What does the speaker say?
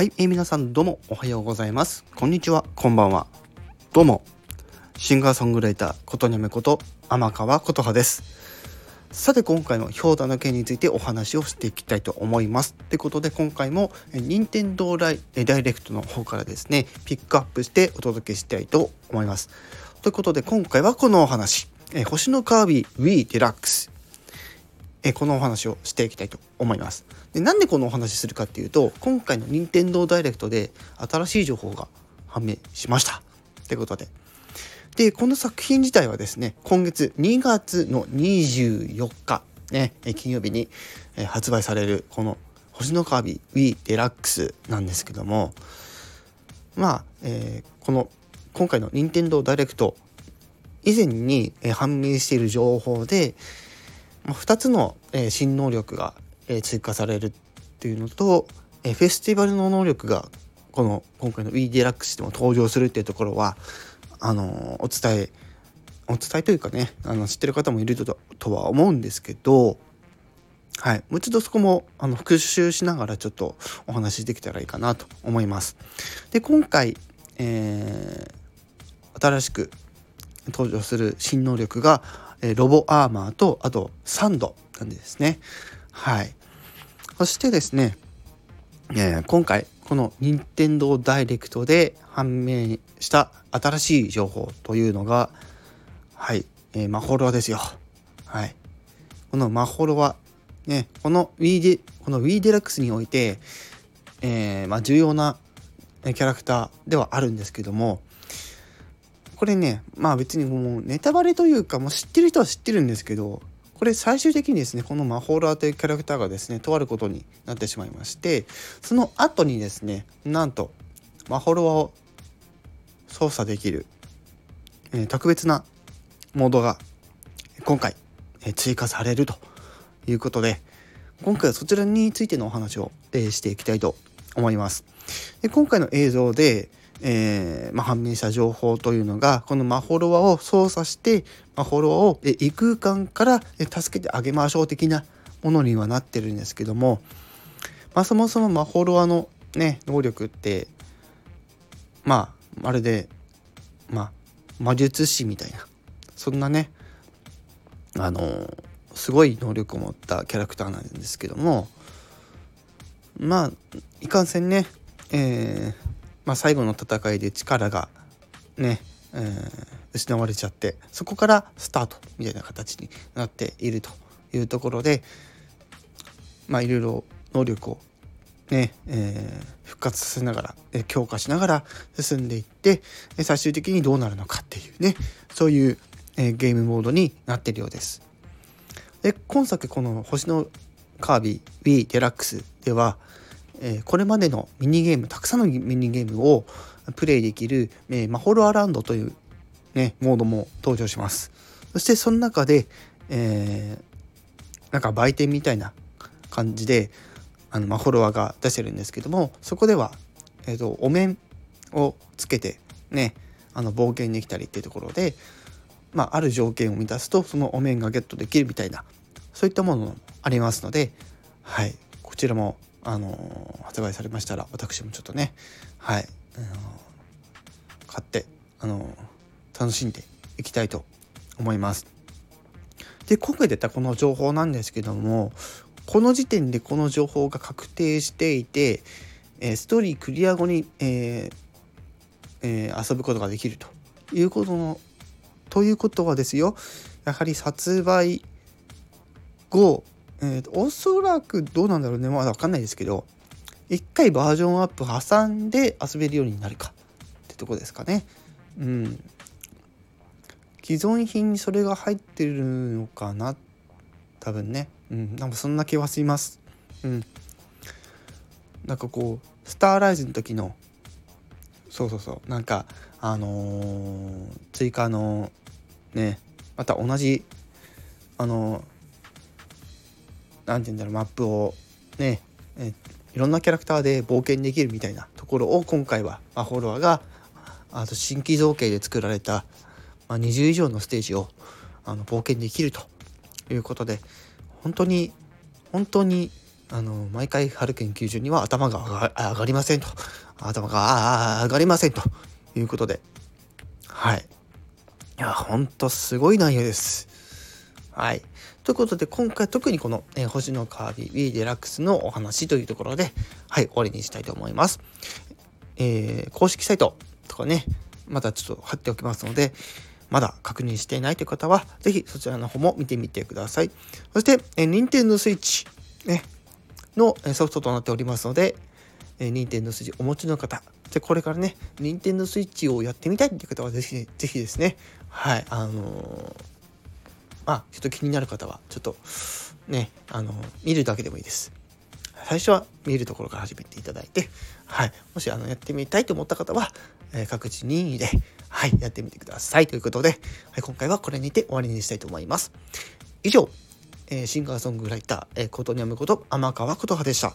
はい、えー、皆さんどうもおはようございます。こんにちは、こんばんは。どうも、シンガーソングライター、ことにゃめこと、天川琴葉です。さて今回の氷太の件についてお話をしていきたいと思います。ということで今回も任天堂ダイダイレクトの方からですね、ピックアップしてお届けしたいと思います。ということで今回はこのお話、え星のカービィ Wii デラックスえこのお話をしていきたいと思います。でなんでこのお話するかっていうと今回の任天堂ダイレクトで新しい情報が判明しましたってことで。でこの作品自体はですね今月2月の24日ね金曜日に発売されるこの星のカービィ Wii デラックスなんですけどもまあ、えー、この今回の任天堂ダイレクト以前に判明している情報で2つの、え新能力が、え追加されるっていうのと、えフェスティバルの能力がこの今回の Wii デラックスでも登場するっていうところはあのお伝えお伝えというかねあの知ってる方もいるととは思うんですけどはいもう一度そこもあの復習しながらちょっとお話しできたらいいかなと思います。で今回、えー、新しく登場する新能力がえロボアーマーとあとサンドなんですね。はい。そしてですね、えー、今回この任天堂ダイレクトで判明した新しい情報というのがはい、えー、マホロワですよ。はい。このマホロワね、この Wii デこの Wii デラックスにおいて、えー、まあ、重要なキャラクターではあるんですけどもこれねまあ別にもうネタバレというかもう知ってる人は知ってるんですけどこれ最終的にですねこのマホーラーというキャラクターがですねとあることになってしまいましてその後にですねなんとマホロワを操作できる、えー、特別なモードが今回、えー、追加されるということで今回はそちらについてのお話を、えー、していきたいと思います。で今回の映像で、えー、まあ、判明した情報というのがこのマホロワを操作してマホロワを異空間から助けてあげましょう的なものにはなってるんですけども、まあ、そもそもマホロワのね能力ってまあまるでまあ魔術師みたいなそんなねあのすごい能力を持ったキャラクターなんですけどもまあいかんせんね、えーまあ、最後の戦いで力がね、えー、失われちゃってそこからスタートみたいな形になっているというところでまあいろいろ能力をね、えー、復活させながら、え強化しながら進んでいって最終的にどうなるのかっていうねそういう、え、ゲームモードになっているようです。で今作この「星のカービィ Wii デラックス」ではえこれまでのミニゲームたくさんのミニゲームをプレイできる、えマホロアランドという、ね、モードも登場します。そしてその中で、えー、なんか売店みたいな感じであのマホロアが出してるんですけどもそこでは、えーと、お面をつけてねあの冒険できたりっていうところで、まあ、ある条件を満たすとそのお面がゲットできるみたいなそういったものもありますので、はい、こちらもあの発売されましたら私もちょっとねはい、あの買ってあの楽しんでいきたいと思います。で今回出たこの情報なんですけどもこの時点でこの情報が確定していて、えストーリークリア後に、えーえー、遊ぶことができるということのということはですよやはり発売後えーと、おそらくどうなんだろうねまだ分かんないですけど一回バージョンアップ挟んで遊べるようになるかってとこですかね。うん。既存品にそれが入ってるのかな？多分ね。うん。なんかそんな気はします。うん。なんかこうスターライズの時のそうそうそうなんかあのー、追加のねまた同じあの何て言うんだろうマップをねえいろんなキャラクターで冒険できるみたいなところを今回はマホロアがあと新規造形で作られた、まあ、20以上のステージをあの冒険できるということで本当に本当にあの毎回春研究所には頭が上がりませんと。頭が上がりませんということで。はい。いやほんとすごい内容です。はい。ということで今回特にこの、えー、星のカービィ w デラックスのお話というところではい終わりにしたいと思います。えー、公式サイトとかねまたちょっと貼っておきますのでまだ確認していないという方は、ぜひそちらの方も見てみてください。そして、えー、Nintendo Switch、ね、のソフトとなっておりますので、えー、Nintendo Switch お持ちの方、でこれからね、Nintendo Switch をやってみたいっていう方は、ぜひ、ぜひですね、はい、あのー、まあ、ちょっと気になる方は、ちょっと、ね、あの、見るだけでもいいです。最初は見るところから始めていただいて、はい、もしあのやってみたいと思った方は、えー、各自任意で、はい、やってみてくださいということで、はい、今回はこれにて終わりにしたいと思います。以上、えー、シンガーソングライター、えー、ことにゃむこと天川琴葉でした。